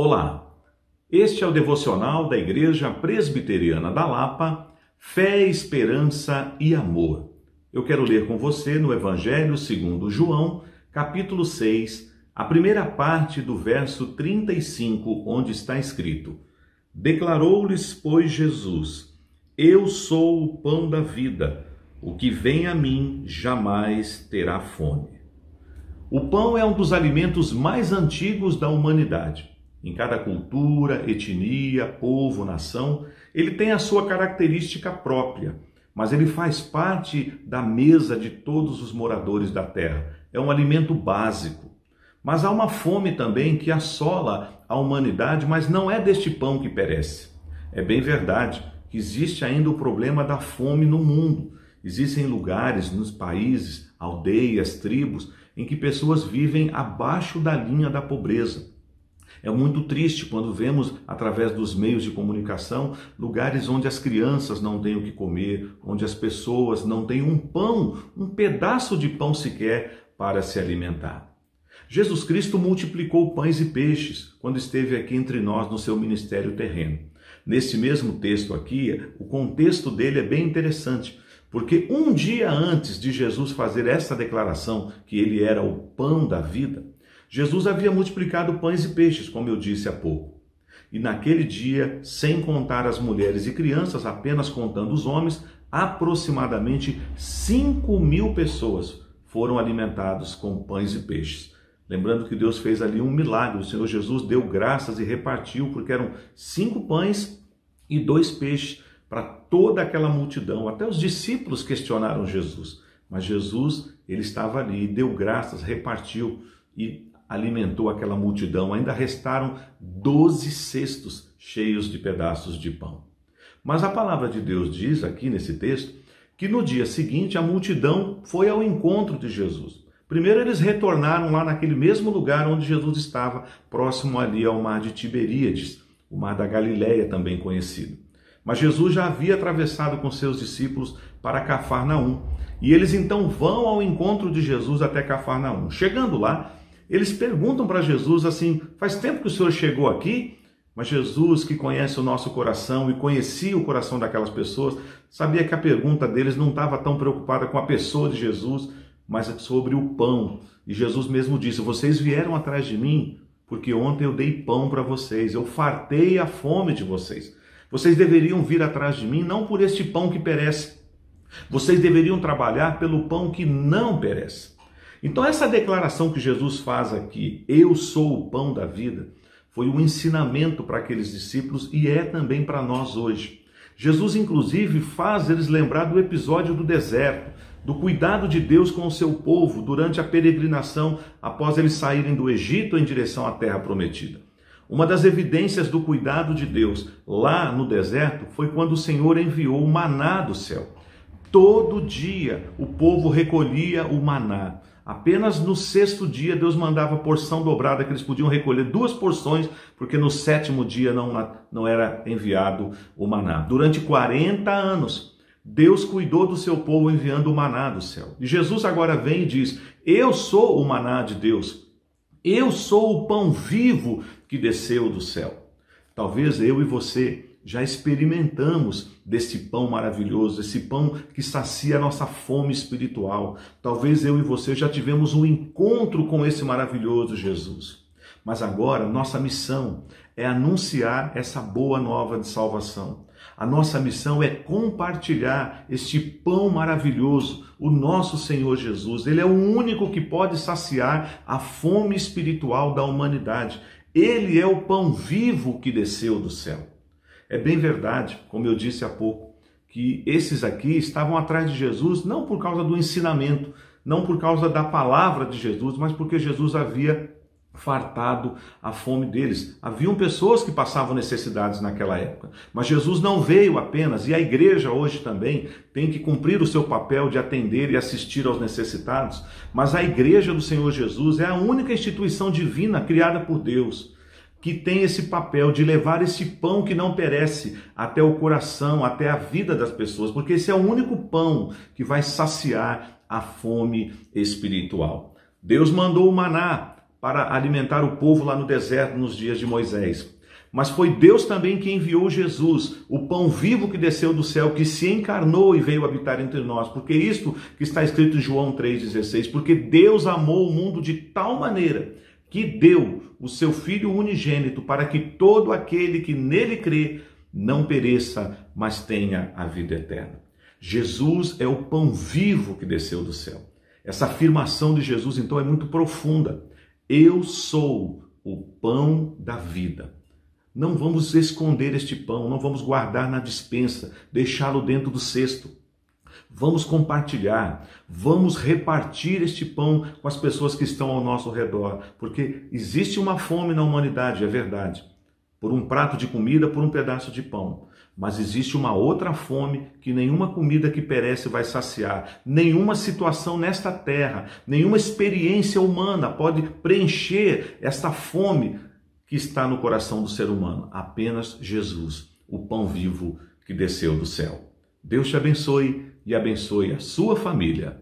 Olá, este é o devocional da Igreja Presbiteriana da Lapa, Fé, Esperança e Amor. Eu quero ler com você no Evangelho segundo João, capítulo 6, a primeira parte do verso 35, onde está escrito: Declarou-lhes, pois, Jesus: Eu sou o pão da vida, o que vem a mim jamais terá fome. O pão é um dos alimentos mais antigos da humanidade. Em cada cultura, etnia, povo, nação, ele tem a sua característica própria, mas ele faz parte da mesa de todos os moradores da terra. É um alimento básico. Mas há uma fome também que assola a humanidade, mas não é deste pão que perece. É bem verdade que existe ainda o problema da fome no mundo. Existem lugares, nos países, aldeias, tribos, em que pessoas vivem abaixo da linha da pobreza. É muito triste quando vemos, através dos meios de comunicação, lugares onde as crianças não têm o que comer, onde as pessoas não têm um pão, um pedaço de pão sequer para se alimentar. Jesus Cristo multiplicou pães e peixes quando esteve aqui entre nós no seu ministério terreno. Nesse mesmo texto aqui, o contexto dele é bem interessante porque um dia antes de Jesus fazer essa declaração, que ele era o pão da vida, Jesus havia multiplicado pães e peixes, como eu disse há pouco. E naquele dia, sem contar as mulheres e crianças, apenas contando os homens, aproximadamente 5 mil pessoas foram alimentados com pães e peixes. Lembrando que Deus fez ali um milagre, o Senhor Jesus deu graças e repartiu, porque eram cinco pães e dois peixes para toda aquela multidão. Até os discípulos questionaram Jesus, mas Jesus, ele estava ali, deu graças, repartiu e alimentou aquela multidão. Ainda restaram doze cestos cheios de pedaços de pão. Mas a palavra de Deus diz aqui nesse texto que no dia seguinte a multidão foi ao encontro de Jesus. Primeiro eles retornaram lá naquele mesmo lugar onde Jesus estava, próximo ali ao mar de Tiberíades, o mar da Galileia também conhecido. Mas Jesus já havia atravessado com seus discípulos para Cafarnaum. E eles então vão ao encontro de Jesus até Cafarnaum. Chegando lá, eles perguntam para Jesus assim: Faz tempo que o senhor chegou aqui? Mas Jesus, que conhece o nosso coração e conhecia o coração daquelas pessoas, sabia que a pergunta deles não estava tão preocupada com a pessoa de Jesus, mas sobre o pão. E Jesus mesmo disse: Vocês vieram atrás de mim porque ontem eu dei pão para vocês, eu fartei a fome de vocês. Vocês deveriam vir atrás de mim não por este pão que perece. Vocês deveriam trabalhar pelo pão que não perece. Então, essa declaração que Jesus faz aqui, eu sou o pão da vida, foi um ensinamento para aqueles discípulos e é também para nós hoje. Jesus, inclusive, faz eles lembrar do episódio do deserto, do cuidado de Deus com o seu povo durante a peregrinação após eles saírem do Egito em direção à terra prometida. Uma das evidências do cuidado de Deus lá no deserto foi quando o Senhor enviou o maná do céu. Todo dia o povo recolhia o maná. Apenas no sexto dia Deus mandava porção dobrada que eles podiam recolher duas porções, porque no sétimo dia não, não era enviado o maná. Durante 40 anos, Deus cuidou do seu povo enviando o maná do céu. E Jesus agora vem e diz: Eu sou o maná de Deus. Eu sou o pão vivo que desceu do céu. Talvez eu e você já experimentamos desse pão maravilhoso, esse pão que sacia a nossa fome espiritual. Talvez eu e você já tivemos um encontro com esse maravilhoso Jesus. Mas agora nossa missão é anunciar essa boa nova de salvação. A nossa missão é compartilhar este pão maravilhoso, o nosso Senhor Jesus. Ele é o único que pode saciar a fome espiritual da humanidade. Ele é o pão vivo que desceu do céu. É bem verdade, como eu disse há pouco, que esses aqui estavam atrás de Jesus não por causa do ensinamento, não por causa da palavra de Jesus, mas porque Jesus havia fartado a fome deles. Haviam pessoas que passavam necessidades naquela época, mas Jesus não veio apenas, e a igreja hoje também tem que cumprir o seu papel de atender e assistir aos necessitados, mas a igreja do Senhor Jesus é a única instituição divina criada por Deus que tem esse papel de levar esse pão que não perece até o coração, até a vida das pessoas, porque esse é o único pão que vai saciar a fome espiritual. Deus mandou o maná para alimentar o povo lá no deserto nos dias de Moisés. Mas foi Deus também que enviou Jesus, o pão vivo que desceu do céu, que se encarnou e veio habitar entre nós. Porque isto que está escrito em João 3,16, porque Deus amou o mundo de tal maneira que deu o seu Filho unigênito para que todo aquele que nele crê não pereça, mas tenha a vida eterna. Jesus é o pão vivo que desceu do céu. Essa afirmação de Jesus, então, é muito profunda. Eu sou o pão da vida. Não vamos esconder este pão, não vamos guardar na dispensa, deixá-lo dentro do cesto. Vamos compartilhar, vamos repartir este pão com as pessoas que estão ao nosso redor, porque existe uma fome na humanidade, é verdade, por um prato de comida, por um pedaço de pão. Mas existe uma outra fome que nenhuma comida que perece vai saciar, nenhuma situação nesta terra, nenhuma experiência humana pode preencher esta fome que está no coração do ser humano, apenas Jesus, o pão vivo que desceu do céu. Deus te abençoe e abençoe a sua família.